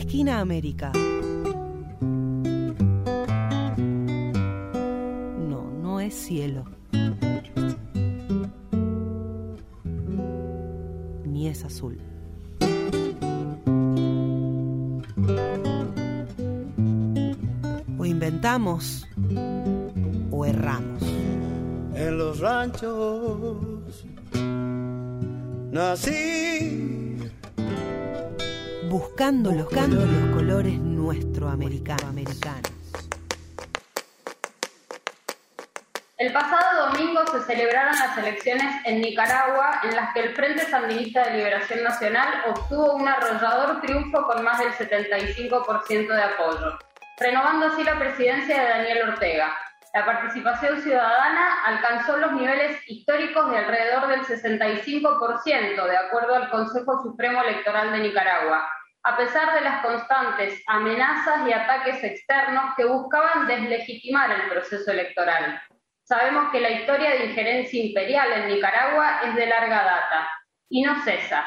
Esquina América. No, no es cielo. Ni es azul. O inventamos o erramos. En los ranchos nací buscando los, buscando los colores nuestro americano, americanos. El pasado domingo se celebraron las elecciones en Nicaragua en las que el Frente Sandinista de Liberación Nacional obtuvo un arrollador triunfo con más del 75% de apoyo, renovando así la presidencia de Daniel Ortega. La participación ciudadana alcanzó los niveles históricos de alrededor del 65%, de acuerdo al Consejo Supremo Electoral de Nicaragua, a pesar de las constantes amenazas y ataques externos que buscaban deslegitimar el proceso electoral. Sabemos que la historia de injerencia imperial en Nicaragua es de larga data y no cesa.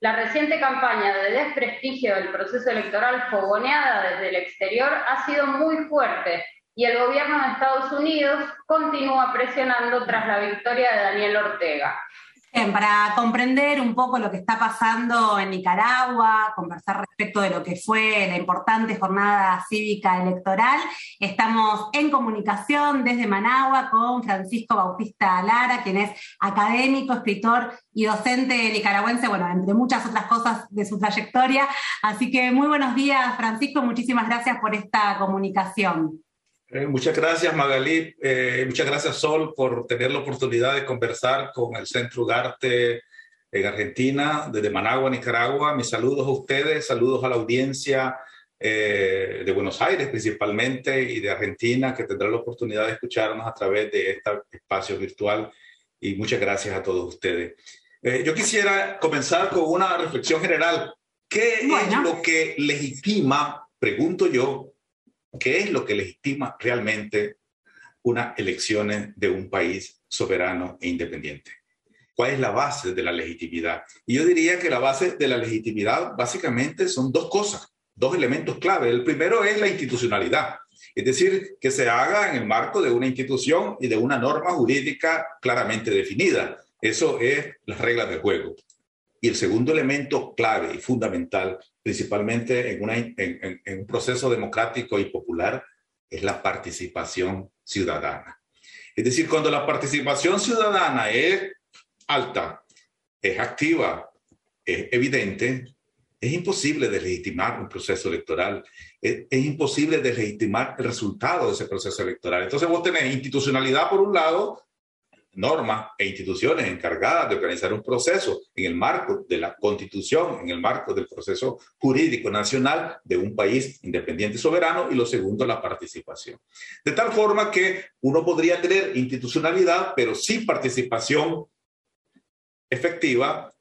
La reciente campaña de desprestigio del proceso electoral fogoneada desde el exterior ha sido muy fuerte y el gobierno de Estados Unidos continúa presionando tras la victoria de Daniel Ortega. Bien, para comprender un poco lo que está pasando en Nicaragua, conversar respecto de lo que fue la importante jornada cívica electoral, estamos en comunicación desde Managua con Francisco Bautista Lara, quien es académico, escritor y docente nicaragüense, bueno, entre muchas otras cosas de su trayectoria. Así que muy buenos días, Francisco, muchísimas gracias por esta comunicación. Eh, muchas gracias, Magalí. Eh, muchas gracias, Sol, por tener la oportunidad de conversar con el Centro Ugarte en Argentina, desde Managua, Nicaragua. Mis saludos a ustedes, saludos a la audiencia eh, de Buenos Aires principalmente y de Argentina, que tendrá la oportunidad de escucharnos a través de este espacio virtual. Y muchas gracias a todos ustedes. yo quisiera comenzar con una reflexión general. ¿Qué es lo que legitima, pregunto yo, ¿Qué es lo que legitima realmente unas elecciones de un país soberano e independiente? ¿Cuál es la base de la legitimidad? Y yo diría que la base de la legitimidad básicamente son dos cosas, dos elementos clave. El primero es la institucionalidad, es decir, que se haga en el marco de una institución y de una norma jurídica claramente definida. Eso es las reglas del juego. Y el segundo elemento clave y fundamental, principalmente en, un proceso democrático y popular, es la participación ciudadana. Es decir, cuando la participación ciudadana es alta, es activa, es evidente, es imposible deslegitimar un proceso electoral, es, es, imposible deslegitimar el resultado de ese proceso electoral. Entonces vos tenés institucionalidad por un lado normas e instituciones encargadas de organizar un proceso en el marco de la constitución, en el marco del proceso jurídico nacional de un país independiente y soberano, y lo segundo, la participación. De tal forma que uno podría tener institucionalidad, pero sin participación efectiva,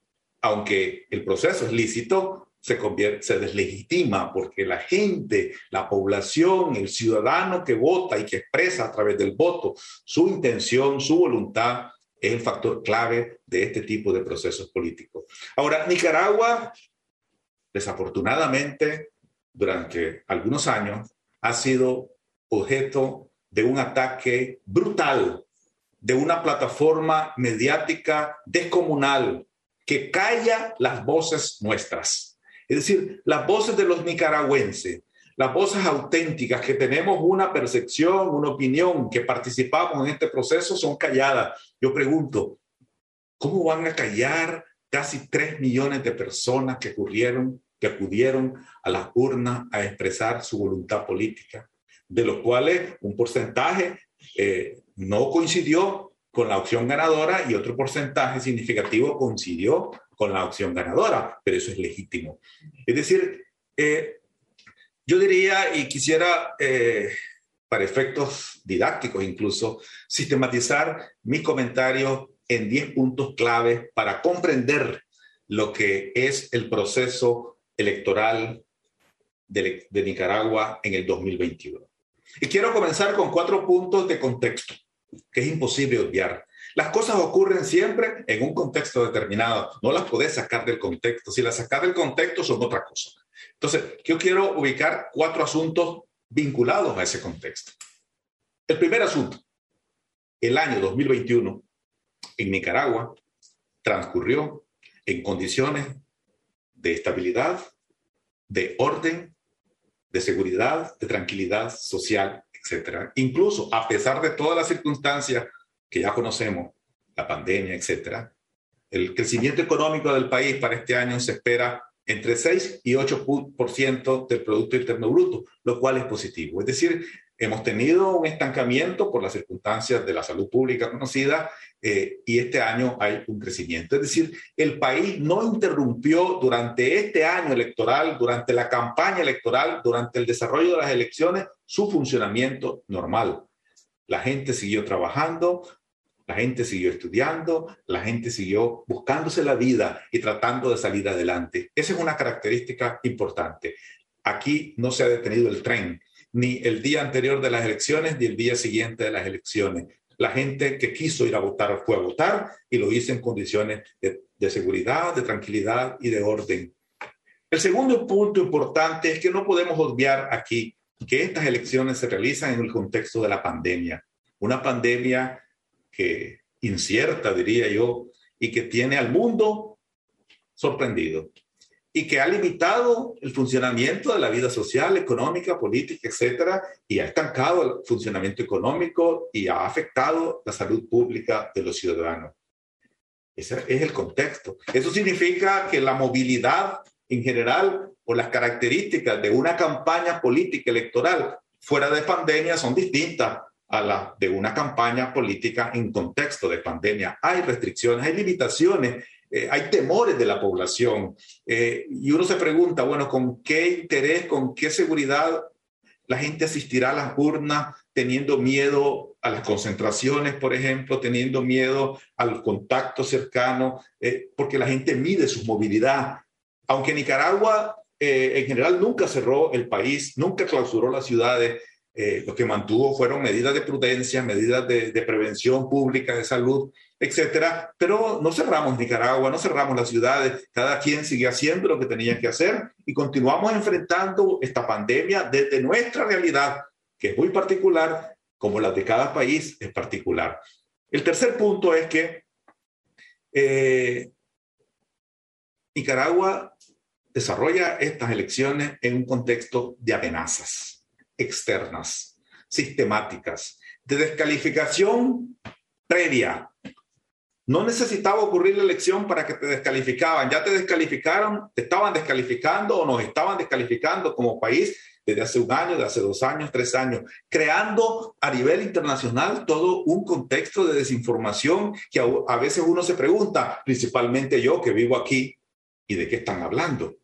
aunque el proceso es lícito, se, deslegitima porque la gente, la población, el ciudadano que vota y que expresa a través del voto su intención, su voluntad, es el factor clave de este tipo de procesos políticos. Ahora, Nicaragua, desafortunadamente, durante algunos años, ha sido objeto de un ataque brutal de una plataforma mediática descomunal que calla las voces nuestras es decir, las voces de los nicaragüenses, las voces auténticas que tenemos una percepción, una opinión, que participamos en este proceso, son calladas. Yo pregunto, ¿cómo van a callar casi tres millones de personas que ocurrieron, que acudieron a las urnas a expresar su voluntad política, de los cuales un porcentaje eh, no coincidió con la opción ganadora y otro porcentaje significativo coincidió con la opción ganadora, pero eso es legítimo. Es decir, eh, yo diría y quisiera, eh, para efectos didácticos incluso, sistematizar mis comentarios en 10 puntos clave para comprender lo que es el proceso electoral de Nicaragua en el 2021. Y quiero comenzar con cuatro puntos de contexto que es imposible obviar. Las cosas ocurren siempre en un contexto determinado. No las podés sacar del contexto. Si las sacas del contexto son otra cosa. Entonces, yo quiero ubicar cuatro asuntos vinculados a ese contexto. El primer asunto, el año 2021 en Nicaragua transcurrió en condiciones de estabilidad, de orden, de seguridad, de tranquilidad social, etc. Incluso a pesar de todas las circunstancias que ya conocemos, la pandemia, etc., el crecimiento económico del país para este año se espera entre 6 y 8% del Producto Interno Bruto, lo cual es positivo. Es decir, hemos tenido un estancamiento por las circunstancias de la salud pública conocida eh, y este año hay un crecimiento. Es decir, el país no interrumpió durante este año electoral, durante la campaña electoral, durante el desarrollo de las elecciones, su funcionamiento normal. La gente siguió trabajando, la gente siguió estudiando, la gente siguió buscándose la vida y tratando de salir adelante. Esa es una característica importante. Aquí no se ha detenido el tren, ni el día anterior de las elecciones, ni el día siguiente de las elecciones. La gente que quiso ir a votar fue a votar y lo hizo en condiciones de, seguridad, de tranquilidad y de orden. El segundo punto importante es que no podemos obviar aquí que estas elecciones se realizan en el contexto de la pandemia. Una pandemia que incierta, diría yo, y que tiene al mundo sorprendido y que ha limitado el funcionamiento de la vida social, económica, política, etcétera, y ha estancado el funcionamiento económico y ha afectado la salud pública de los ciudadanos. Ese es el contexto. Eso significa que la movilidad en general o las características de una campaña política electoral fuera de pandemia son distintas a la de una campaña política en contexto de pandemia. Hay restricciones, hay limitaciones, eh, hay temores de la población. Eh, y uno se pregunta, bueno, ¿con qué interés, con qué seguridad la gente asistirá a las urnas teniendo miedo a las concentraciones, por ejemplo, teniendo miedo al contacto cercano, eh, porque la gente mide su movilidad. Aunque Nicaragua en general nunca cerró el país, nunca clausuró las ciudades, lo que mantuvo fueron medidas de prudencia, medidas de, prevención pública, de salud, etcétera. Pero no cerramos Nicaragua, no cerramos las ciudades, cada quien sigue haciendo lo que tenía que hacer y continuamos enfrentando esta pandemia desde nuestra realidad, que es muy particular, como la de cada país es particular. El tercer punto es que eh, Nicaragua desarrolla estas elecciones en un contexto de amenazas externas, sistemáticas, de descalificación previa. No necesitaba ocurrir la elección para que te descalificaban. Ya te descalificaron, te estaban descalificando o nos estaban descalificando como país desde hace un año, de hace dos años, tres años, creando a nivel internacional todo un contexto de desinformación que a, a veces uno se pregunta, principalmente yo que vivo aquí, ¿y de qué están hablando?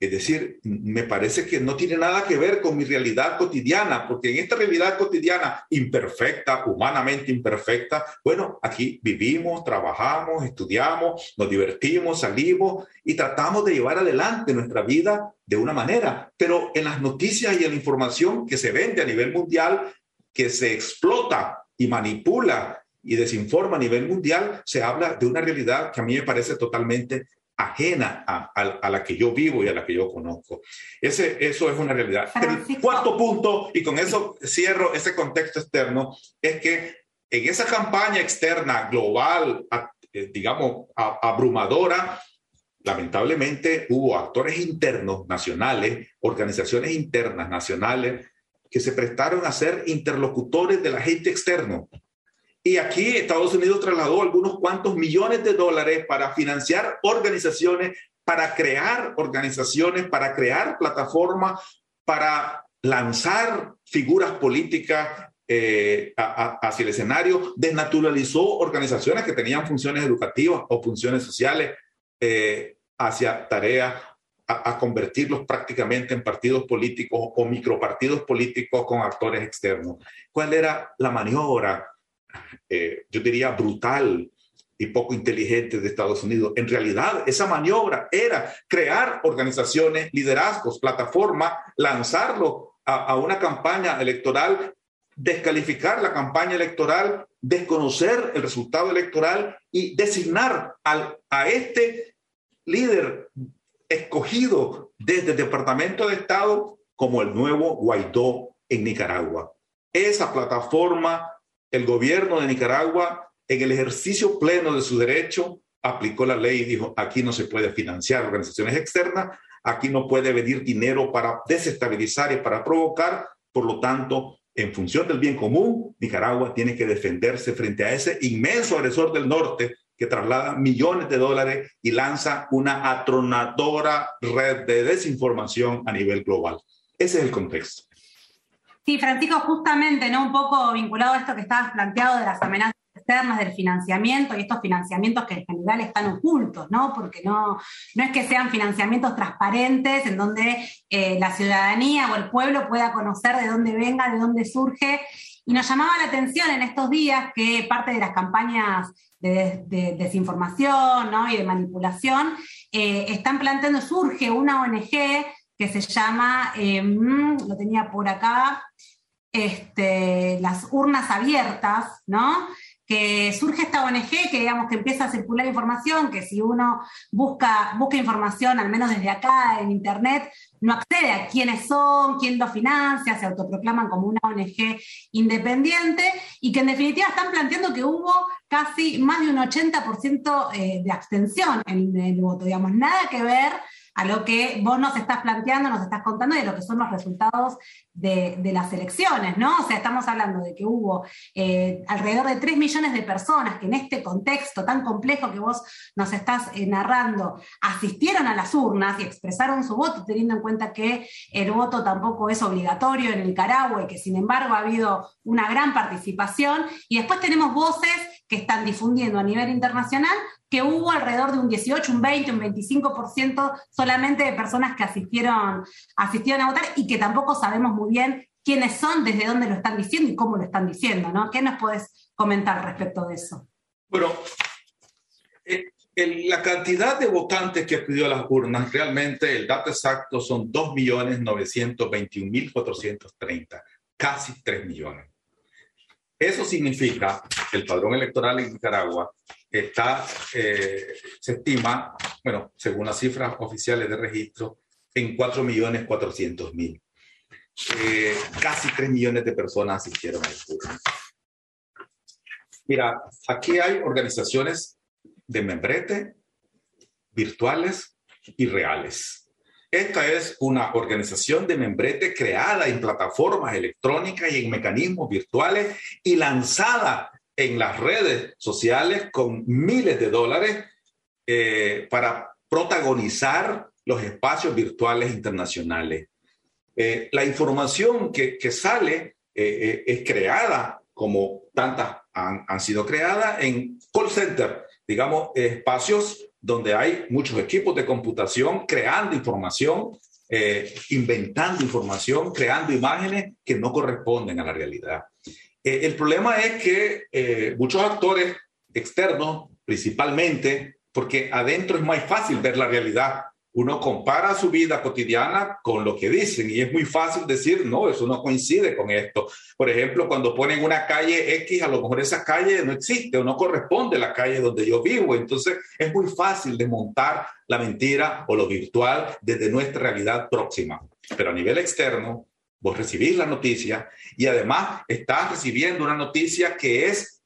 Es decir, me parece que no tiene nada que ver con mi realidad cotidiana, porque en esta realidad cotidiana imperfecta, humanamente imperfecta, bueno, aquí vivimos, trabajamos, estudiamos, nos divertimos, salimos y tratamos de llevar adelante nuestra vida de una manera. Pero en las noticias y en la información que se vende a nivel mundial, que se explota y manipula y desinforma a nivel mundial, se habla de una realidad que a mí me parece totalmente ajena a, la que yo vivo y a la que yo conozco. Ese, eso es una realidad. El cuarto punto, y con eso cierro ese contexto externo, es que en esa campaña externa global, eh, digamos, abrumadora, lamentablemente hubo actores internos nacionales, organizaciones internas nacionales, que se prestaron a ser interlocutores del agente externo y aquí Estados Unidos trasladó algunos cuantos millones de dólares para financiar organizaciones, para crear organizaciones, para crear plataformas, para lanzar figuras políticas eh, hacia el escenario, desnaturalizó organizaciones que tenían funciones educativas o funciones sociales eh, hacia tareas a, convertirlos prácticamente en partidos políticos o micropartidos políticos con actores externos. ¿Cuál era la maniobra? Eh, yo diría, brutal y poco inteligente de Estados Unidos. En realidad, esa maniobra era crear organizaciones, liderazgos, plataformas, lanzarlo a, una campaña electoral, descalificar la campaña electoral, desconocer el resultado electoral y designar al, a este líder escogido desde el Departamento de Estado como el nuevo Guaidó en Nicaragua. Esa plataforma, el gobierno de Nicaragua, en el ejercicio pleno de su derecho, aplicó la ley y dijo, aquí no se puede financiar organizaciones externas, aquí no puede venir dinero para desestabilizar y para provocar, por lo tanto, en función del bien común, Nicaragua tiene que defenderse frente a ese inmenso agresor del norte que traslada millones de dólares y lanza una atronadora red de desinformación a nivel global. Ese es el contexto. Sí, Francisco, justamente, ¿no? Un poco vinculado a esto que estabas planteado de las amenazas externas del financiamiento y estos financiamientos que en general están ocultos, ¿no? Porque no, no es que sean financiamientos transparentes en donde eh, la ciudadanía o el pueblo pueda conocer de dónde venga, de dónde surge. Y nos llamaba la atención en estos días que parte de las campañas de, desinformación y de manipulación eh, están planteando, surge una ONG que se llama, eh, mm, lo tenía por acá, este, las urnas abiertas, ¿no? que surge esta ONG que digamos que empieza a circular información, que si uno busca, busca información, al menos desde acá en internet, no accede a quiénes son, quién lo financia, se autoproclaman como una ONG independiente y que en definitiva están planteando que hubo casi más de un 80% eh, de abstención en el voto, digamos, nada que ver a lo que vos nos estás planteando, nos estás contando de lo que son los resultados de, las elecciones, ¿no? O sea, estamos hablando de que hubo eh, alrededor de 3 millones de personas que en este contexto tan complejo que vos nos estás eh, narrando asistieron a las urnas y expresaron su voto, teniendo en cuenta que el voto tampoco es obligatorio en Nicaragua y que sin embargo ha habido una gran participación. Y después tenemos voces que están difundiendo a nivel internacional que hubo alrededor de un 18, un 20, un 25% solamente de personas que asistieron, asistieron a votar y que tampoco sabemos muy bien quiénes son, desde dónde lo están diciendo y cómo lo están diciendo, ¿no? ¿Qué nos puedes comentar respecto de eso? Bueno, eh, la cantidad de votantes que acudió a las urnas, realmente el dato exacto son 2.921.430, casi 3 millones. Eso significa que el padrón electoral en Nicaragua está, eh, se estima, bueno, según las cifras oficiales de registro, en 4.400.000. Eh, casi 3 millones de personas asistieron al curso. Mira, aquí hay organizaciones de membrete, virtuales y reales. Esta es una organización de membrete creada en plataformas electrónicas y en mecanismos virtuales y lanzada en las redes sociales con miles de dólares eh, para protagonizar los espacios virtuales internacionales. Eh, la información que, sale eh, es creada, como tantas han, han, sido creadas, en call center, digamos, espacios donde hay muchos equipos de computación creando información, inventando información, creando imágenes que no corresponden a la realidad. Eh, el problema es que eh, muchos actores externos, principalmente, porque adentro es más fácil ver la realidad. Uno compara su vida cotidiana con lo que dicen y es muy fácil decir, no, eso no coincide con esto. Por ejemplo, cuando ponen una calle X, a lo mejor esa calle no existe o no corresponde a la calle donde yo vivo. Entonces es muy fácil desmontar la mentira o lo virtual desde nuestra realidad próxima. Pero a nivel externo, Vos recibís la noticia y además estás recibiendo una noticia que es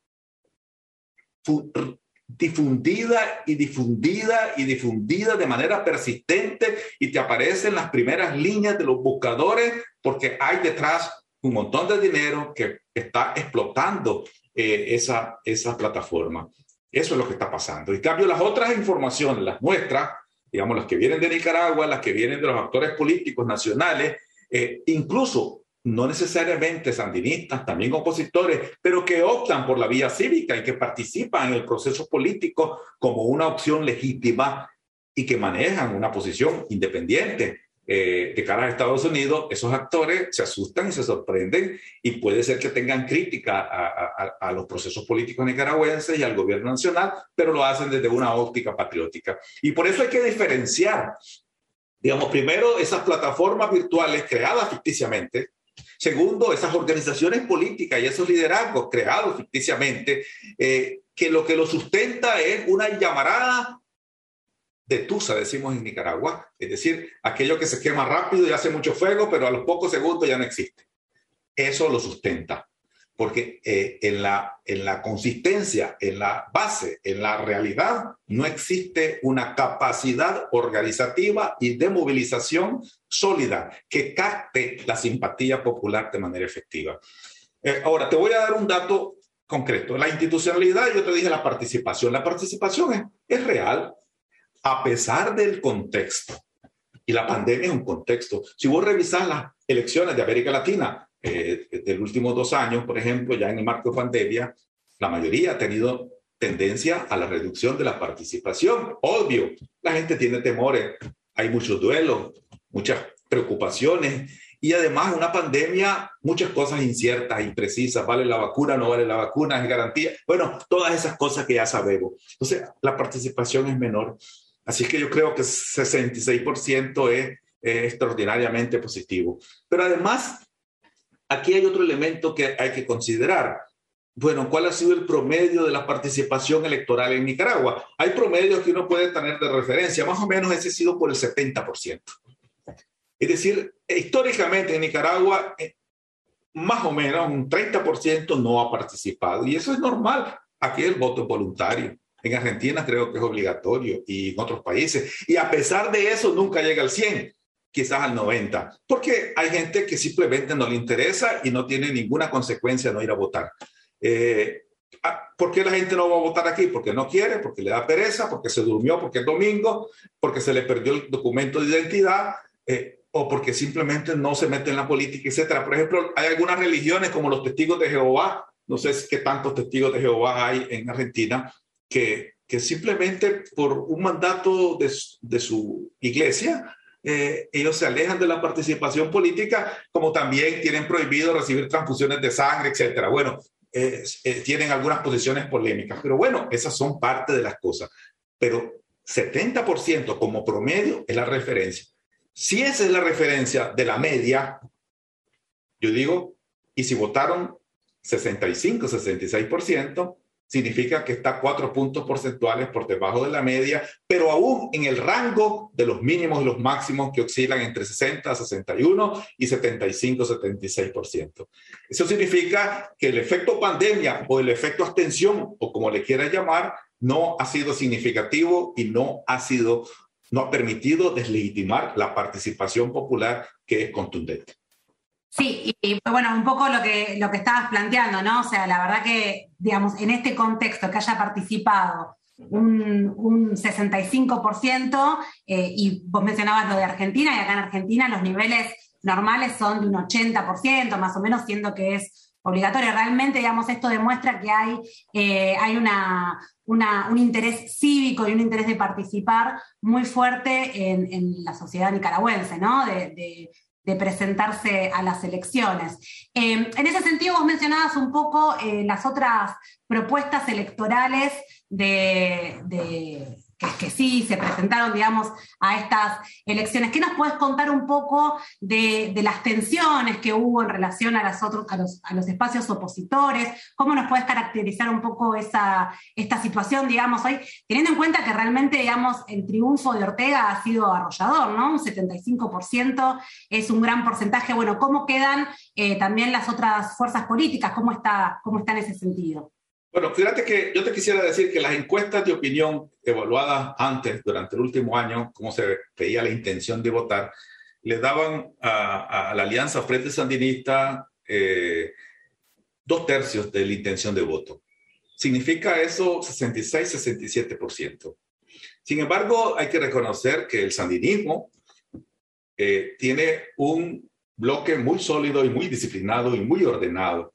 difundida y difundida y difundida de manera persistente y te aparece en las primeras líneas de los buscadores porque hay detrás un montón de dinero que está explotando eh, esa, esa plataforma. Eso es lo que está pasando. En cambio, las otras informaciones, las nuestras, digamos, las que vienen de Nicaragua, las que vienen de los actores políticos nacionales, eh, incluso no necesariamente sandinistas, también opositores, pero que optan por la vía cívica y que participan en el proceso político como una opción legítima y que manejan una posición independiente eh, de cara a Estados Unidos, esos actores se asustan y se sorprenden y puede ser que tengan crítica a, a, los procesos políticos nicaragüenses y al gobierno nacional, pero lo hacen desde una óptica patriótica. Y por eso hay que diferenciar Digamos, primero, esas plataformas virtuales creadas ficticiamente. Segundo, esas organizaciones políticas y esos liderazgos creados ficticiamente, eh, que lo que lo sustenta es una llamarada de tusa, decimos en Nicaragua, es decir, aquello que se quema rápido y hace mucho fuego, pero a los pocos segundos ya no existe. Eso lo sustenta, porque eh, en, la, en la consistencia, en la base, en la realidad, no existe una capacidad organizativa y de movilización sólida que capte la simpatía popular de manera efectiva. Eh, ahora, te voy a dar un dato concreto. La institucionalidad, yo te dije la participación. La participación es, es real a pesar del contexto. Y la pandemia es un contexto. Si vos revisás las elecciones de América Latina eh, de últimos dos años, por ejemplo, ya en el marco de pandemia, la mayoría ha tenido tendencia a la reducción de la participación. Obvio, la gente tiene temores, hay muchos duelos, muchas preocupaciones y además una pandemia, muchas cosas inciertas, imprecisas, vale la vacuna, no vale la vacuna, es garantía. Bueno, todas esas cosas que ya sabemos. Entonces, la participación es menor. Así que yo creo que 66% es, es extraordinariamente positivo. Pero además, aquí hay otro elemento que hay que considerar. Bueno, ¿cuál ha sido el promedio de la participación electoral en Nicaragua? Hay promedios que uno puede tener de referencia, más o menos ese ha sido por el 70%. Es decir, históricamente en Nicaragua, eh, más o menos un 30% no ha participado y eso es normal. Aquí el voto es voluntario. En Argentina creo que es obligatorio y en otros países. Y a pesar de eso, nunca llega al 100, quizás al 90, porque hay gente que simplemente no le interesa y no tiene ninguna consecuencia no ir a votar. Eh, ah, ¿Por qué la gente no va a votar aquí? Porque no quiere, porque le da pereza, porque se durmió, porque es domingo, porque se le perdió el documento de identidad. Eh, o porque simplemente no se mete en la política, etcétera. Por ejemplo, hay algunas religiones como los testigos de Jehová, no sé qué tantos testigos de Jehová hay en Argentina, que, que simplemente por un mandato de, de su iglesia, eh, ellos se alejan de la participación política, como también tienen prohibido recibir transfusiones de sangre, etcétera. Bueno, eh, eh, tienen algunas posiciones polémicas, pero bueno, esas son parte de las cosas. Pero 70% como promedio es la referencia. Si esa es la referencia de la media, yo digo, y si votaron 65, 66%, significa que está cuatro puntos porcentuales por debajo de la media, pero aún en el rango de los mínimos y los máximos que oscilan entre 60, 61 y 75, 76%. Eso significa que el efecto pandemia o el efecto abstención, o como le quieras llamar, no ha sido significativo y no ha sido no ha permitido deslegitimar la participación popular que es contundente. Sí, y bueno, un poco lo que, lo que estabas planteando, ¿no? O sea, la verdad que, digamos, en este contexto que haya participado un, un 65%, eh, y vos mencionabas lo de Argentina, y acá en Argentina los niveles normales son de un 80%, más o menos, siendo que es obligatorio. Realmente, digamos, esto demuestra que hay, eh, hay una, un interés cívico y un interés de participar muy fuerte en, la sociedad nicaragüense, ¿no? De, presentarse a las elecciones. Eh, en ese sentido, vos mencionabas un poco eh, las otras propuestas electorales de que, sí se presentaron, digamos, a estas elecciones. ¿Qué nos puedes contar un poco de, las tensiones que hubo en relación a, las otros, a los espacios opositores? ¿Cómo nos puedes caracterizar un poco esa, esta situación, digamos, hoy, teniendo en cuenta que realmente, digamos, el triunfo de Ortega ha sido arrollador, ¿no? Un 75% es un gran porcentaje. Bueno, ¿cómo quedan eh, también las otras fuerzas políticas? ¿Cómo está, cómo está en ese sentido? Bueno, fíjate que yo te quisiera decir que las encuestas de opinión evaluadas antes, durante el último año, como se veía la intención de votar, le daban a, la Alianza Frente Sandinista eh, dos tercios de la intención de voto. Significa eso 66-67%. Sin embargo, hay que reconocer que el sandinismo eh, tiene un bloque muy sólido y muy disciplinado y muy ordenado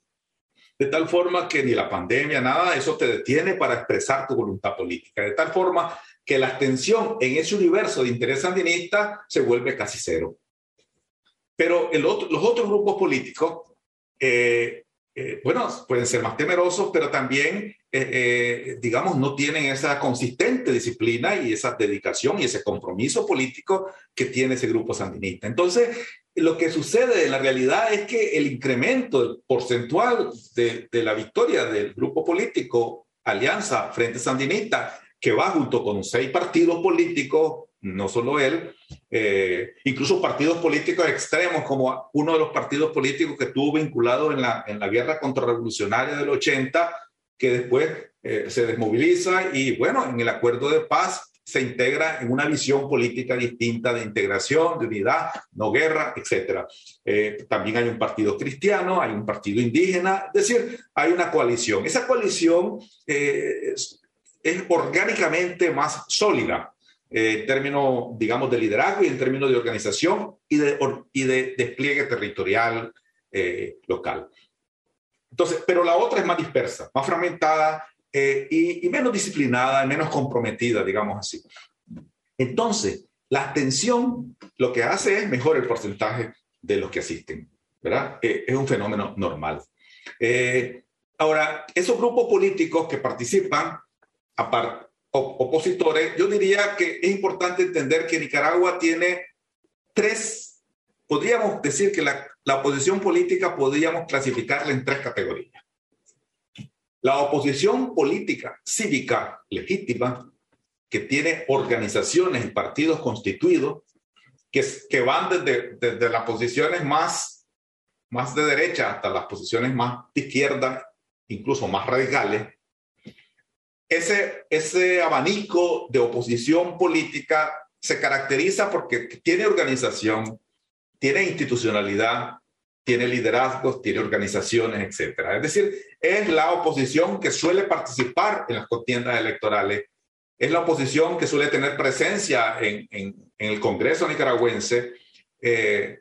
de tal forma que ni la pandemia, nada eso te detiene para expresar tu voluntad política, de tal forma que la extensión en ese universo de interés sandinista se vuelve casi cero. Pero los otros grupos políticos, eh, eh, bueno, pueden ser más temerosos, pero también, eh, digamos, no tienen esa consistente disciplina y esa dedicación y ese compromiso político que tiene ese grupo sandinista. Entonces, lo que sucede en la realidad es que el incremento porcentual de, la victoria del grupo político Alianza Frente Sandinista que va junto con seis partidos políticos, no solo él, eh, incluso partidos políticos extremos, como uno de los partidos políticos que estuvo vinculado en la, en la guerra contrarrevolucionaria del 80, que después eh, se desmoviliza y bueno, en el acuerdo de paz se integra en una visión política distinta de integración, de unidad, no guerra, etc. Eh, también hay un partido cristiano, hay un partido indígena, es decir, hay una coalición. Esa coalición eh, es, orgánicamente más sólida eh, en términos, digamos, de liderazgo y en términos de organización y de, y de despliegue territorial local. Entonces, pero la otra es más dispersa, más fragmentada eh, y, menos disciplinada, menos comprometida, digamos así. Entonces, la abstención lo que hace es mejor el porcentaje de los que asisten, ¿verdad? Eh, es un fenómeno normal. Eh, ahora, esos grupos políticos que participan, opositores, yo diría que es importante entender que Nicaragua tiene tres, podríamos decir que la, la oposición política podríamos clasificarla en tres categorías. La oposición política, cívica, legítima, que tiene organizaciones y partidos constituidos, que, van desde, desde las posiciones más, más de derecha hasta las posiciones más de izquierda, incluso más radicales, ese, ese abanico de oposición política se caracteriza porque tiene organización, tiene institucionalidad, tiene liderazgos, tiene organizaciones, etcétera. Es decir, es la oposición que suele participar en las contiendas electorales, es la oposición que suele tener presencia en, en, el Congreso nicaragüense. Eh,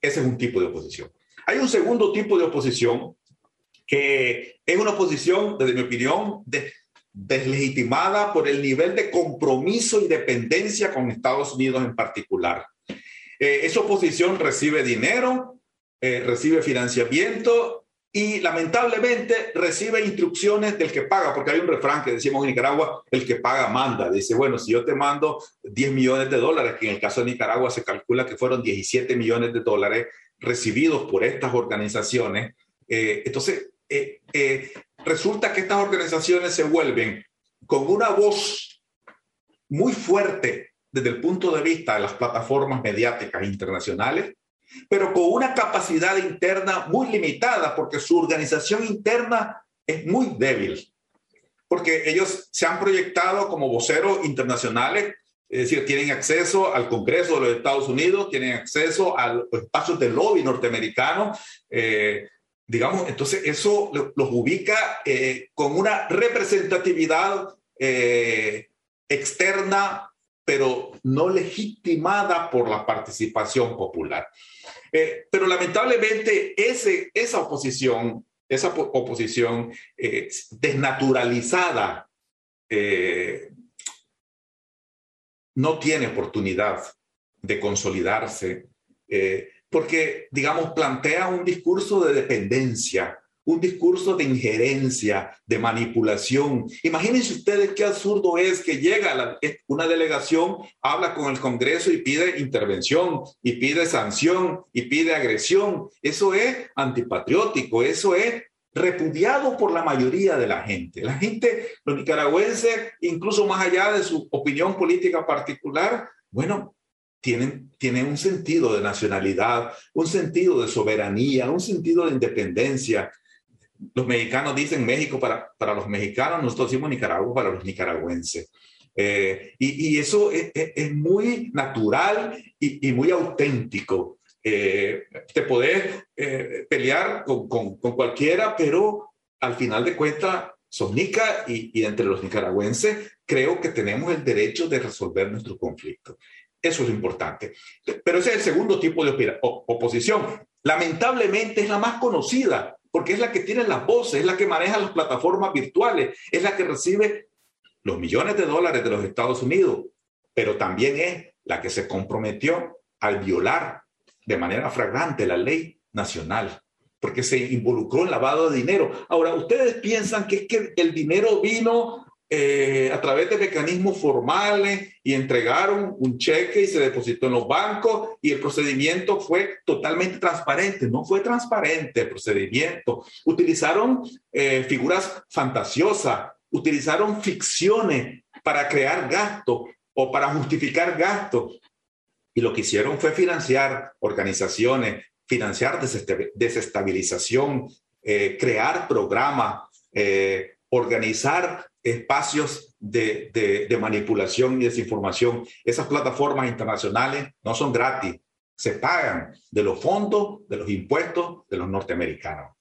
ese es un tipo de oposición. Hay un segundo tipo de oposición que es una oposición, desde mi opinión, deslegitimada por el nivel de compromiso y dependencia con Estados Unidos en particular. Eh, esa oposición recibe dinero, eh, recibe financiamiento y lamentablemente recibe instrucciones del que paga, porque hay un refrán que decimos en Nicaragua, el que paga manda. Dice, bueno, si yo te mando 10 millones de dólares, que en el caso de Nicaragua se calcula que fueron 17 millones de dólares recibidos por estas organizaciones, eh, entonces eh, resulta que estas organizaciones se vuelven con una voz muy fuerte desde el punto de vista de las plataformas mediáticas internacionales, pero con una capacidad interna muy limitada, porque su organización interna es muy débil, porque ellos se han proyectado como voceros internacionales, es decir, tienen acceso al Congreso de los Estados Unidos, tienen acceso a los espacios del lobby norteamericano, eh, digamos, entonces eso los ubica eh, con una representatividad eh, externa pero no legitimada por la participación popular. Eh, pero lamentablemente esa oposición, esa oposición eh, desnaturalizada, eh, no tiene oportunidad de consolidarse, porque, digamos, plantea un discurso de dependencia, un discurso de injerencia, de manipulación. Imagínense ustedes qué absurdo es que llega una delegación, habla con el Congreso y pide intervención, y pide sanción, y pide agresión. Eso es antipatriótico, eso es repudiado por la mayoría de la gente. La gente, los nicaragüenses, incluso más allá de su opinión política particular, bueno, tienen, tienen un sentido de nacionalidad, un sentido de soberanía, un sentido de independencia, los mexicanos dicen México para, para los mexicanos, nosotros decimos Nicaragua para los nicaragüenses. Eh, y, y, eso es, es, muy natural y, y muy auténtico. Eh, te podés eh, pelear con, con, con, cualquiera, pero al final de cuentas sos nica y, y, entre los nicaragüenses creo que tenemos el derecho de resolver nuestro conflicto. Eso es lo importante. Pero ese es el segundo tipo de oposición. Lamentablemente es la más conocida porque es la que tiene las voces, es la que maneja las plataformas virtuales, es la que recibe los millones de dólares de los Estados Unidos, pero también es la que se comprometió al violar de manera flagrante la ley nacional, porque se involucró en lavado de dinero. Ahora, ustedes piensan que es que el dinero vino eh, a través de mecanismos formales y entregaron un cheque y se depositó en los bancos y el procedimiento fue totalmente transparente. No fue transparente el procedimiento. Utilizaron eh, figuras fantasiosas, utilizaron ficciones para crear gasto o para justificar gastos. Y lo que hicieron fue financiar organizaciones, financiar desestabilización, eh, crear programas, eh, organizar espacios de, de, manipulación y desinformación. Esas plataformas internacionales no son gratis, se pagan de los fondos, de los impuestos de los norteamericanos.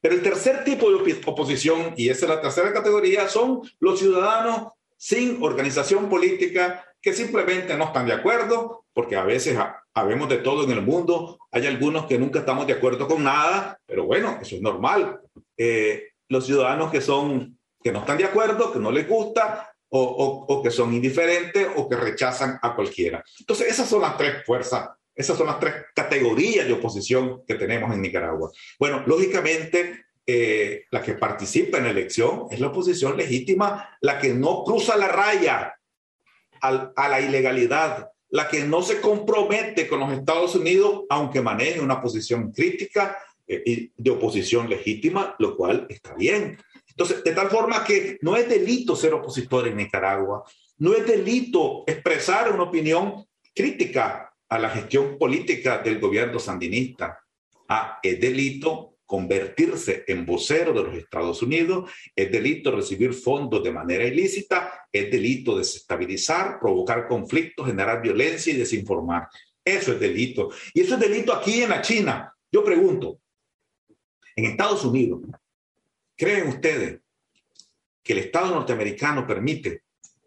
Pero el tercer tipo de oposición, y esa es la tercera categoría, son los ciudadanos sin organización política que simplemente no están de acuerdo, porque a veces habemos de todo en el mundo, hay algunos que nunca estamos de acuerdo con nada, pero bueno, eso es normal. Eh, los ciudadanos que son que no están de acuerdo, que no les gusta o, que son indiferentes o que rechazan a cualquiera. Entonces, esas son las tres fuerzas, esas son las tres categorías de oposición que tenemos en Nicaragua. Bueno, lógicamente, eh, la que participa en la elección es la oposición legítima, la que no cruza la raya a la ilegalidad, la que no se compromete con los Estados Unidos, aunque maneje una posición crítica eh, de oposición legítima, lo cual está bien. Entonces, de tal forma que no es delito ser opositor en Nicaragua, no es delito expresar una opinión crítica a la gestión política del gobierno sandinista. Ah, es delito convertirse en vocero de los Estados Unidos, es delito recibir fondos de manera ilícita, es delito desestabilizar, provocar conflictos, generar violencia y desinformar. Eso es delito. Y eso es delito aquí en la China. Yo pregunto, en Estados Unidos, ¿Creen ustedes que el Estado norteamericano permite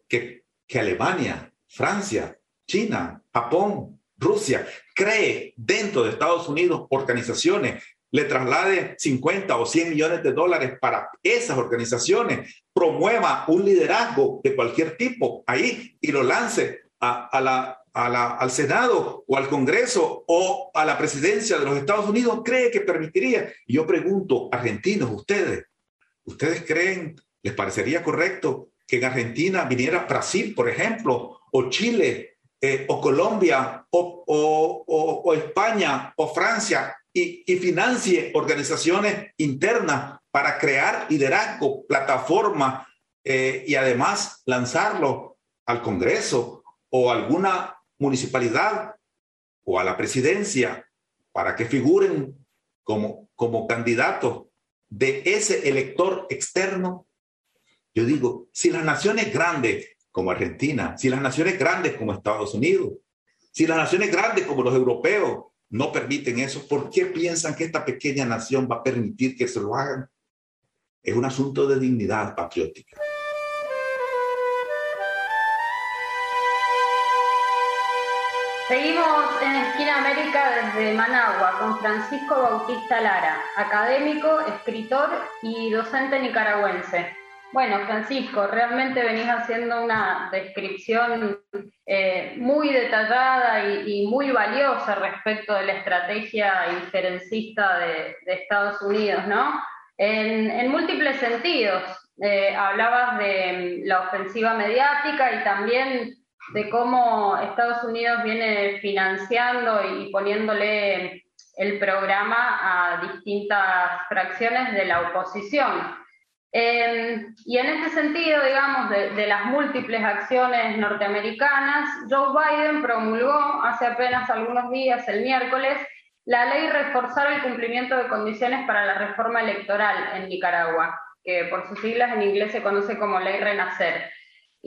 que, Alemania, Francia, China, Japón, Rusia cree dentro de Estados Unidos organizaciones, le traslade 50 o 100 millones de dólares para esas organizaciones, promueva un liderazgo de cualquier tipo ahí y lo lance al Senado o al Congreso o a la presidencia de los Estados Unidos, cree que permitiría. Yo pregunto, argentinos, ustedes, ¿Ustedes creen, les parecería correcto que en Argentina viniera Brasil, por ejemplo, o Chile, eh, o Colombia, o, España, o Francia, y, financie organizaciones internas para crear liderazgo, plataforma, eh, y además lanzarlo al Congreso o alguna municipalidad o a la presidencia para que figuren como, como candidatos de ese elector externo, yo digo, si las naciones grandes como Argentina, si las naciones grandes como Estados Unidos, si las naciones grandes como los europeos no permiten eso, ¿por qué piensan que esta pequeña nación va a permitir que se lo hagan? Es un asunto de dignidad patriótica. Seguimos en Esquina América desde Managua con Francisco Bautista Lara, académico, escritor y docente nicaragüense. Bueno, Francisco, realmente venís haciendo una descripción eh, muy detallada y, muy valiosa respecto de la estrategia injerencista de, Estados Unidos, ¿no? En, múltiples sentidos. Eh, hablabas de la ofensiva mediática y también de cómo Estados Unidos viene financiando y poniéndole el programa a distintas fracciones de la oposición. Em, y en este sentido, digamos, de, las múltiples acciones norteamericanas, Joe Biden promulgó hace apenas algunos días, el miércoles, la ley reforzar el cumplimiento de condiciones para la reforma electoral en Nicaragua, que por sus siglas en inglés se conoce como ley Renacer.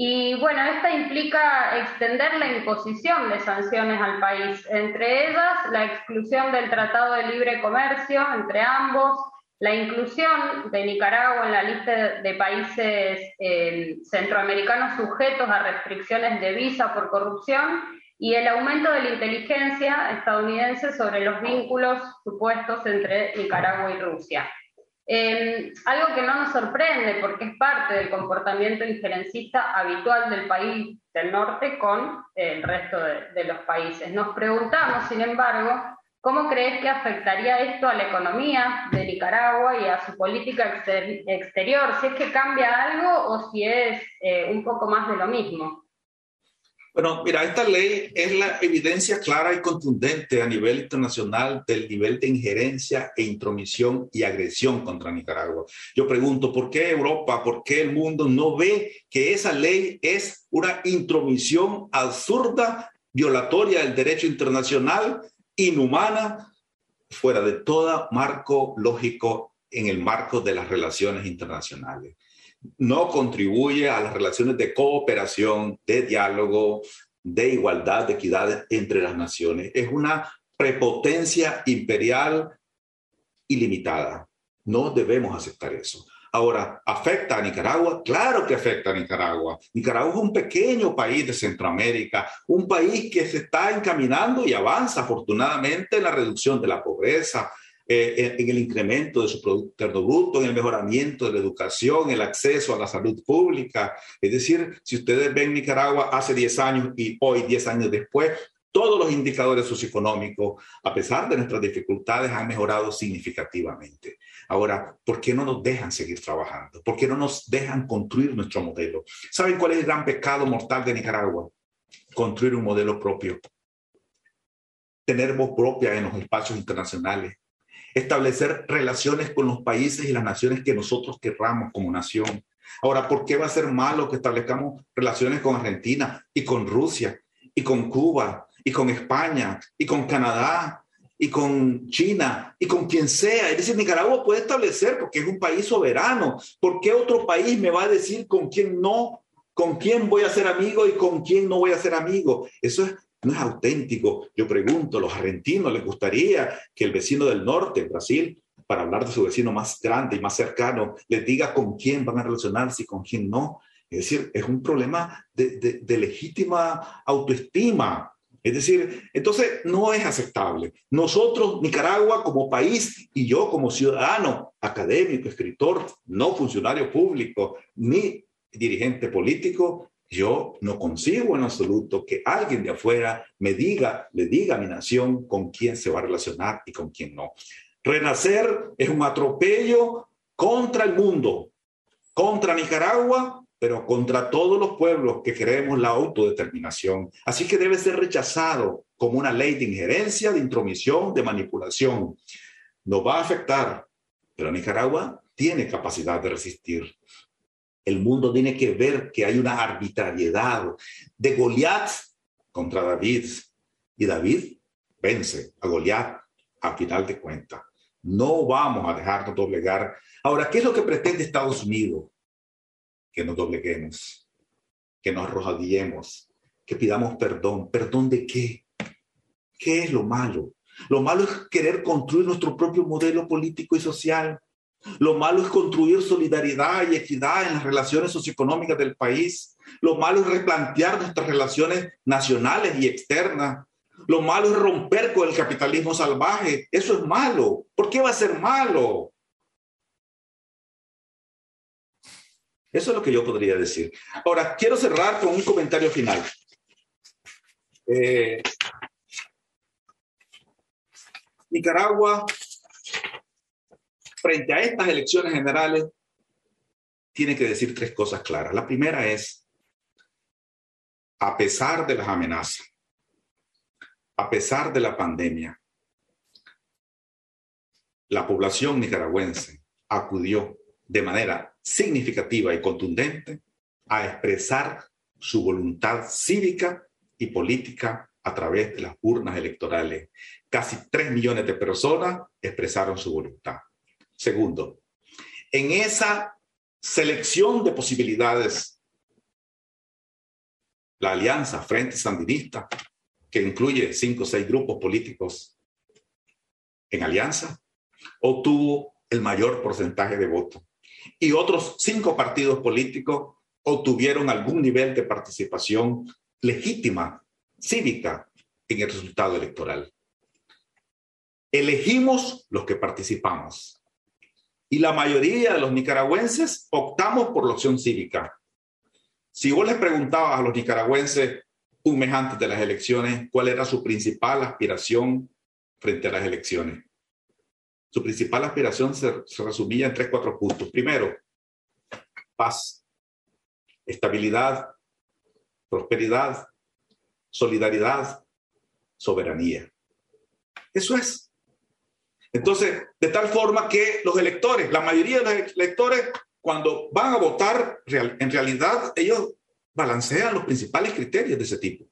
Y bueno, esta implica extender la imposición de sanciones al país, entre ellas la exclusión del Tratado de Libre Comercio entre ambos, la inclusión de Nicaragua en la lista de países eh, centroamericanos sujetos a restricciones de visa por corrupción y el aumento de la inteligencia estadounidense sobre los vínculos supuestos entre Nicaragua y Rusia. Em, algo que no nos sorprende porque es parte del comportamiento injerencista habitual del país del norte con el resto de, los países. Nos preguntamos, sin embargo, ¿cómo crees que afectaría esto a la economía de Nicaragua y a su política exterior? Si es que cambia algo o si es eh, un poco más de lo mismo. Bueno, mira, esta ley es la evidencia clara y contundente a nivel internacional del nivel de injerencia e intromisión y agresión contra Nicaragua. Yo pregunto, ¿por qué Europa, por qué el mundo no ve que esa ley es una intromisión absurda, violatoria del derecho internacional, inhumana, fuera de todo marco lógico en el marco de las relaciones internacionales? No contribuye a las relaciones de cooperación, de diálogo, de igualdad, de equidad entre las naciones. Es una prepotencia imperial ilimitada. No debemos aceptar eso. Ahora, ¿afecta a Nicaragua? Claro que afecta a Nicaragua. Nicaragua es un pequeño país de Centroamérica, un país que se está encaminando y avanza afortunadamente en la reducción de la pobreza, eh, en el incremento de su Producto Interno Bruto, en el mejoramiento de la educación, el acceso a la salud pública. Es decir, si ustedes ven Nicaragua hace 10 años y hoy, 10 años después, todos los indicadores socioeconómicos, a pesar de nuestras dificultades, han mejorado significativamente. Ahora, ¿por qué no nos dejan seguir trabajando? ¿Por qué no nos dejan construir nuestro modelo? ¿Saben cuál es el gran pecado mortal de Nicaragua? Construir un modelo propio. Tener voz propia en los espacios internacionales establecer relaciones con los países y las naciones que nosotros querramos como nación. Ahora, ¿por qué va a ser malo que establezcamos relaciones con Argentina y con Rusia y con Cuba y con España y con Canadá y con China y con quien sea? Es decir, Nicaragua puede establecer porque es un país soberano. ¿Por qué otro país me va a decir con quién no, con quién voy a ser amigo y con quién no voy a ser amigo? Eso es no es auténtico. Yo pregunto, ¿a los argentinos les gustaría que el vecino del norte, Brasil, para hablar de su vecino más grande y más cercano, les diga con quién van a relacionarse y con quién no? Es decir, es un problema de, de legítima autoestima. Es decir, entonces no es aceptable. Nosotros, Nicaragua como país y yo como ciudadano, académico, escritor, no funcionario público, ni dirigente político, yo no consigo en absoluto que alguien de afuera me diga, le diga a mi nación con quién se va a relacionar y con quién no. Renacer es un atropello contra el mundo, contra Nicaragua, pero contra todos los pueblos que queremos la autodeterminación. Así que debe ser rechazado como una ley de injerencia, de intromisión, de manipulación. Nos va a afectar, pero Nicaragua tiene capacidad de resistir. El mundo tiene que ver que hay una arbitrariedad de Goliat contra David. Y David vence a Goliat a final de cuentas. No vamos a dejarnos doblegar. Ahora, ¿qué es lo que pretende Estados Unidos? Que nos dobleguemos, que nos arrojadiemos, que pidamos perdón. ¿Perdón de qué? ¿Qué es lo malo? Lo malo es querer construir nuestro propio modelo político y social lo malo es construir solidaridad y equidad en las relaciones socioeconómicas del país. Lo malo es replantear nuestras relaciones nacionales y externas. Lo malo es romper con el capitalismo salvaje. Eso es malo. ¿Por qué va a ser malo? Eso es lo que yo podría decir. Ahora, quiero cerrar con un comentario final. Eh, Nicaragua frente a estas elecciones generales, tiene que decir tres cosas claras. La primera es, a pesar de las amenazas, a pesar de la pandemia, la población nicaragüense acudió de manera significativa y contundente a expresar su voluntad cívica y política a través de las urnas electorales. Casi tres millones de personas expresaron su voluntad. Segundo, en esa selección de posibilidades, la alianza Frente Sandinista, que incluye cinco o seis grupos políticos en alianza, obtuvo el mayor porcentaje de votos. Y otros cinco partidos políticos obtuvieron algún nivel de participación legítima, cívica, en el resultado electoral. Elegimos los que participamos y la mayoría de los nicaragüenses optamos por la opción cívica. Si vos les preguntabas a los nicaragüenses un mes antes de las elecciones cuál era su principal aspiración frente a las elecciones, su principal aspiración se, se resumía en tres, cuatro puntos. Primero, paz, estabilidad, prosperidad solidaridad, soberanía. Eso es. Entonces, de tal forma que los electores, la mayoría de los electores, cuando van a votar, en realidad ellos balancean los principales criterios de ese tipo.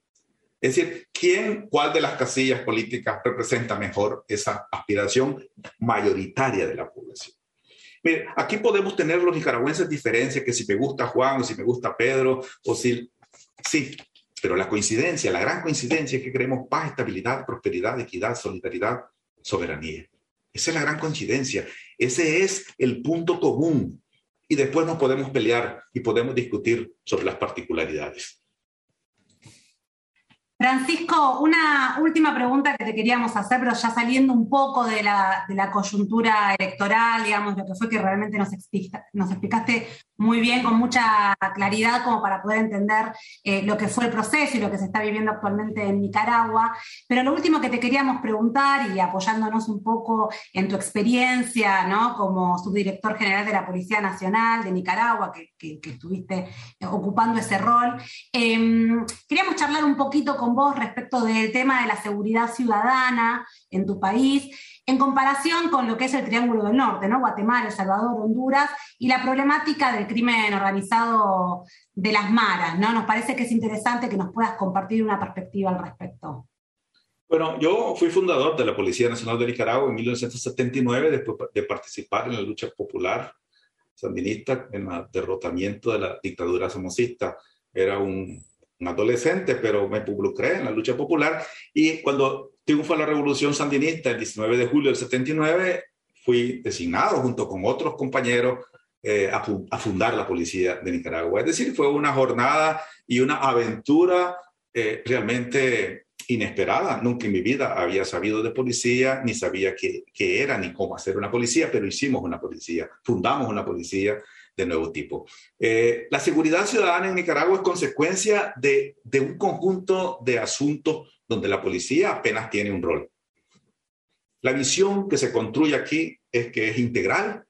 Es decir, ¿quién, cuál de las casillas políticas representa mejor esa aspiración mayoritaria de la población? Mire, aquí podemos tener los nicaragüenses diferencias, que si me gusta Juan o si me gusta Pedro, o si... Sí, pero la coincidencia, la gran coincidencia es que queremos paz, estabilidad, prosperidad, equidad, solidaridad, soberanía. Esa es la gran coincidencia. Ese es el punto común. Y después nos podemos pelear y podemos discutir sobre las particularidades. Francisco, una última pregunta que te queríamos hacer, pero ya saliendo un poco de la, coyuntura electoral, digamos, lo que fue que realmente nos, nos explicaste muy bien, con mucha claridad, como para poder entender eh, lo que fue el proceso y lo que se está viviendo actualmente en Nicaragua. Pero lo último que te queríamos preguntar, y apoyándonos un poco en tu experiencia ¿no? como subdirector general de la Policía Nacional de Nicaragua, que, estuviste ocupando ese rol, em, queríamos charlar un poquito con vos respecto del tema de la seguridad ciudadana en tu país en comparación con lo que es el Triángulo del Norte, ¿no? Guatemala, El Salvador, Honduras, y la problemática del crimen organizado de las maras, ¿no? Nos parece que es interesante que nos puedas compartir una perspectiva al respecto. Bueno, yo fui fundador de la Policía Nacional de Nicaragua en 1979, después de participar en la lucha popular sandinista, en el derrotamiento de la dictadura somocista. Era un, un adolescente, pero me involucré en la lucha popular y cuando triunfa la revolución sandinista el 19 de julio del 79, fui designado junto con otros compañeros eh, a, fundar la policía de Nicaragua. Es decir, fue una jornada y una aventura eh, realmente inesperada. Nunca en mi vida había sabido de policía, ni sabía qué, era, ni cómo hacer una policía, pero hicimos una policía, fundamos una policía de nuevo tipo. Eh, la seguridad ciudadana en Nicaragua es consecuencia de, de un conjunto de asuntos donde la policía apenas tiene un rol. La visión que se construye aquí es que es integral,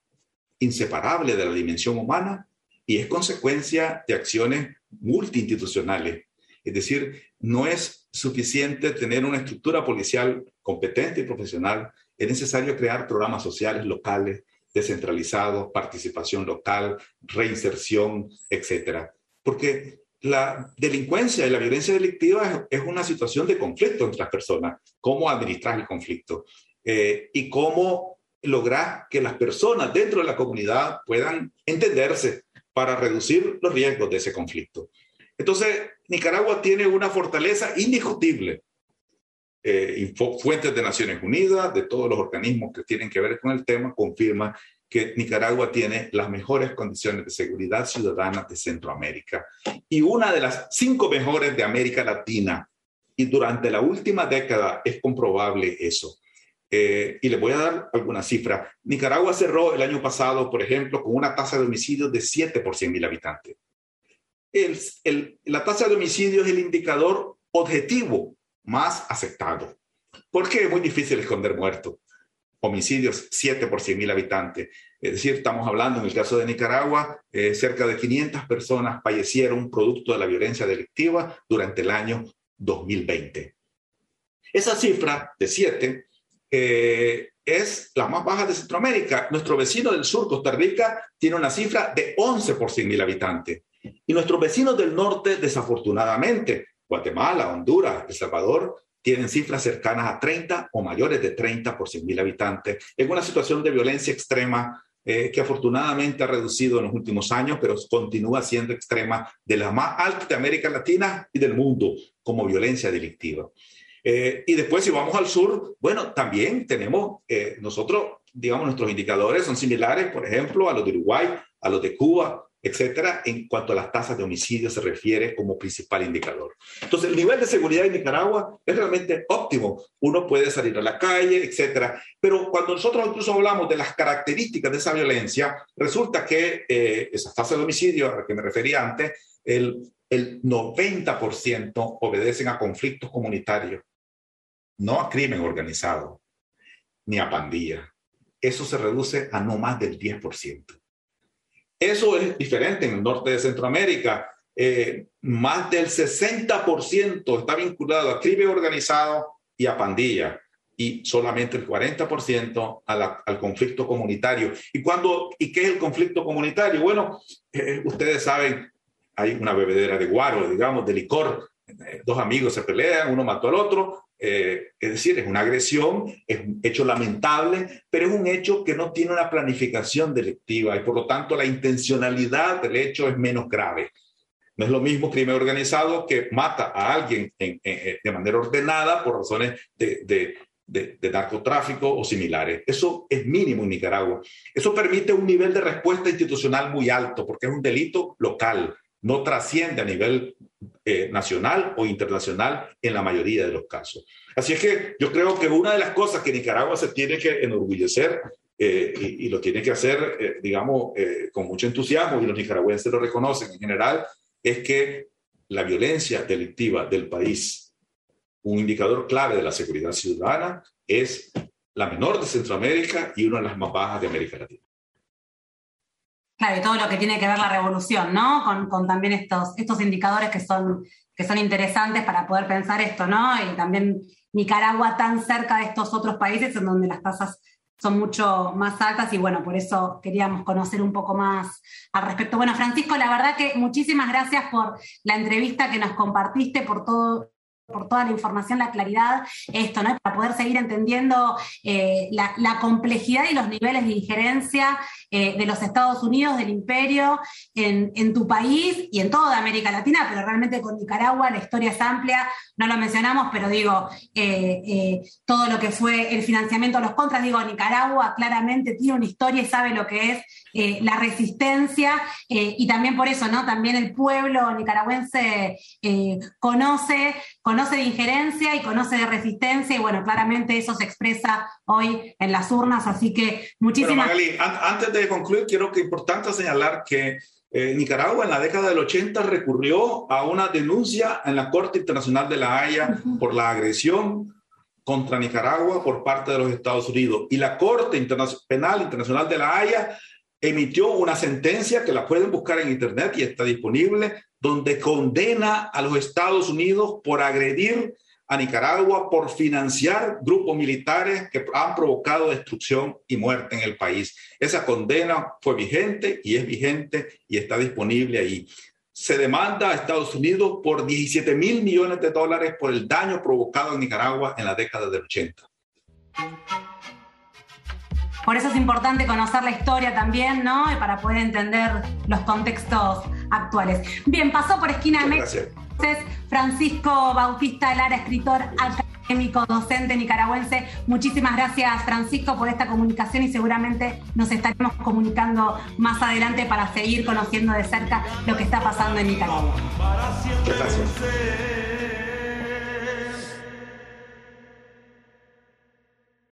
inseparable de la dimensión humana y es consecuencia de acciones multiinstitucionales. Es decir, no es suficiente tener una estructura policial competente y profesional, es necesario crear programas sociales locales, descentralizados, participación local, reinserción, etcétera. Porque la delincuencia y la violencia delictiva es, una situación de conflicto entre las personas. ¿Cómo administrar el conflicto? Eh, y cómo lograr que las personas dentro de la comunidad puedan entenderse para reducir los riesgos de ese conflicto. Entonces, Nicaragua tiene una fortaleza indiscutible. Eh, fuentes de Naciones Unidas, de todos los organismos que tienen que ver con el tema, confirman que Nicaragua tiene las mejores condiciones de seguridad ciudadana de Centroamérica y una de las cinco mejores de América Latina. Y durante la última década es comprobable eso. Eh, y le voy a dar alguna cifra. Nicaragua cerró el año pasado, por ejemplo, con una tasa de homicidios de 7 por 100 mil habitantes. la tasa de homicidios es el indicador objetivo más aceptado. Porque es muy difícil esconder muertos homicidios, 7 por 100 mil habitantes. Es decir, estamos hablando en el caso de Nicaragua, eh, cerca de 500 personas fallecieron producto de la violencia delictiva durante el año 2020. Esa cifra de 7 eh, es la más baja de Centroamérica. Nuestro vecino del sur, Costa Rica, tiene una cifra de 11 por 100 mil habitantes. Y nuestros vecinos del norte, desafortunadamente, Guatemala, Honduras, El Salvador, tienen cifras cercanas a 30 o mayores de 30 por 100 mil habitantes, en una situación de violencia extrema eh, que afortunadamente ha reducido en los últimos años, pero continúa siendo extrema, de la más alta de América Latina y del mundo como violencia delictiva. Eh, y después, si vamos al sur, bueno, también tenemos eh, nosotros, digamos, nuestros indicadores son similares, por ejemplo, a los de Uruguay, a los de Cuba, etcétera, en cuanto a las tasas de homicidio se refiere como principal indicador. Entonces, el nivel de seguridad en Nicaragua es realmente óptimo. Uno puede salir a la calle, etcétera. Pero cuando nosotros incluso hablamos de las características de esa violencia, resulta que eh, esas tasas de homicidio a las que me refería antes, el, el 90% obedecen a conflictos comunitarios, no a crimen organizado, ni a pandilla. Eso se reduce a no más del 10%. Eso es diferente en el norte de Centroamérica. eh, más del 60% está vinculado a crimen organizado y a pandilla y solamente el 40% al conflicto comunitario. ¿Y, cuando, ¿Y qué es el conflicto comunitario? Bueno, eh, ustedes saben, hay una bebedera de guaro, digamos, de licor. Eh, dos amigos se pelean, uno mató al otro. Eh, es decir, es una agresión, es un hecho lamentable, pero es un hecho que no tiene una planificación delictiva y por lo tanto la intencionalidad del hecho es menos grave. No es lo mismo crimen organizado que mata a alguien de manera ordenada por razones de, de, narcotráfico o similares. Eso es mínimo en Nicaragua. Eso permite un nivel de respuesta institucional muy alto porque es un delito local, no trasciende a nivel eh, nacional o internacional en la mayoría de los casos. Así es que yo creo que una de las cosas que Nicaragua se tiene que enorgullecer eh, y, lo tiene que hacer, eh, digamos, con mucho entusiasmo, y los nicaragüenses lo reconocen en general, es que la violencia delictiva del país un indicador clave de la seguridad ciudadana es la menor de Centroamérica y una de las más bajas de América Latina. Claro, y todo lo que tiene que ver la revolución, ¿no? Con, también estos, estos indicadores que son, que son interesantes para poder pensar esto, ¿no? Y también Nicaragua tan cerca de estos otros países en donde las tasas son mucho más altas y bueno, por eso queríamos conocer un poco más al respecto. Bueno, Francisco, la verdad que muchísimas gracias por la entrevista que nos compartiste, por todo por toda la información, la claridad, esto, ¿no? Para poder seguir entendiendo eh, la, complejidad y los niveles de injerencia eh, de los Estados Unidos, del imperio, en, tu país y en toda América Latina, pero realmente con Nicaragua la historia es amplia, no lo mencionamos, pero digo, eh, todo lo que fue el financiamiento a los contras, digo, Nicaragua claramente tiene una historia y sabe lo que es la resistencia y también por eso, ¿no? También el pueblo nicaragüense conoce, conoce conoce de injerencia y conoce de resistencia y bueno, claramente eso se expresa hoy en las urnas, así que muchísimas... Magali, antes de concluir, quiero que es importante señalar que eh, Nicaragua en la década del 80 recurrió a una denuncia en la Corte Internacional de la Haya por la agresión contra Nicaragua por parte de los Estados Unidos. Y la Corte Penal Internacional de la Haya emitió una sentencia que la pueden buscar en Internet y está disponible, donde condena a los Estados Unidos por agredir a Nicaragua, por financiar grupos militares que han provocado destrucción y muerte en el país. Esa condena fue vigente y es vigente y está disponible ahí. Se demanda a Estados Unidos por 17 mil millones de dólares por el daño provocado en Nicaragua en la década del 80. Por eso es importante conocer la historia también, ¿no? Y para poder entender los contextos actuales. Bien, pasó por Esquina de México. Francisco Bautista Lara, escritor académico, docente nicaragüense. Muchísimas gracias, Francisco, por esta comunicación y seguramente nos estaremos comunicando más adelante para seguir conociendo de cerca lo que está pasando en Nicaragua. Gracias.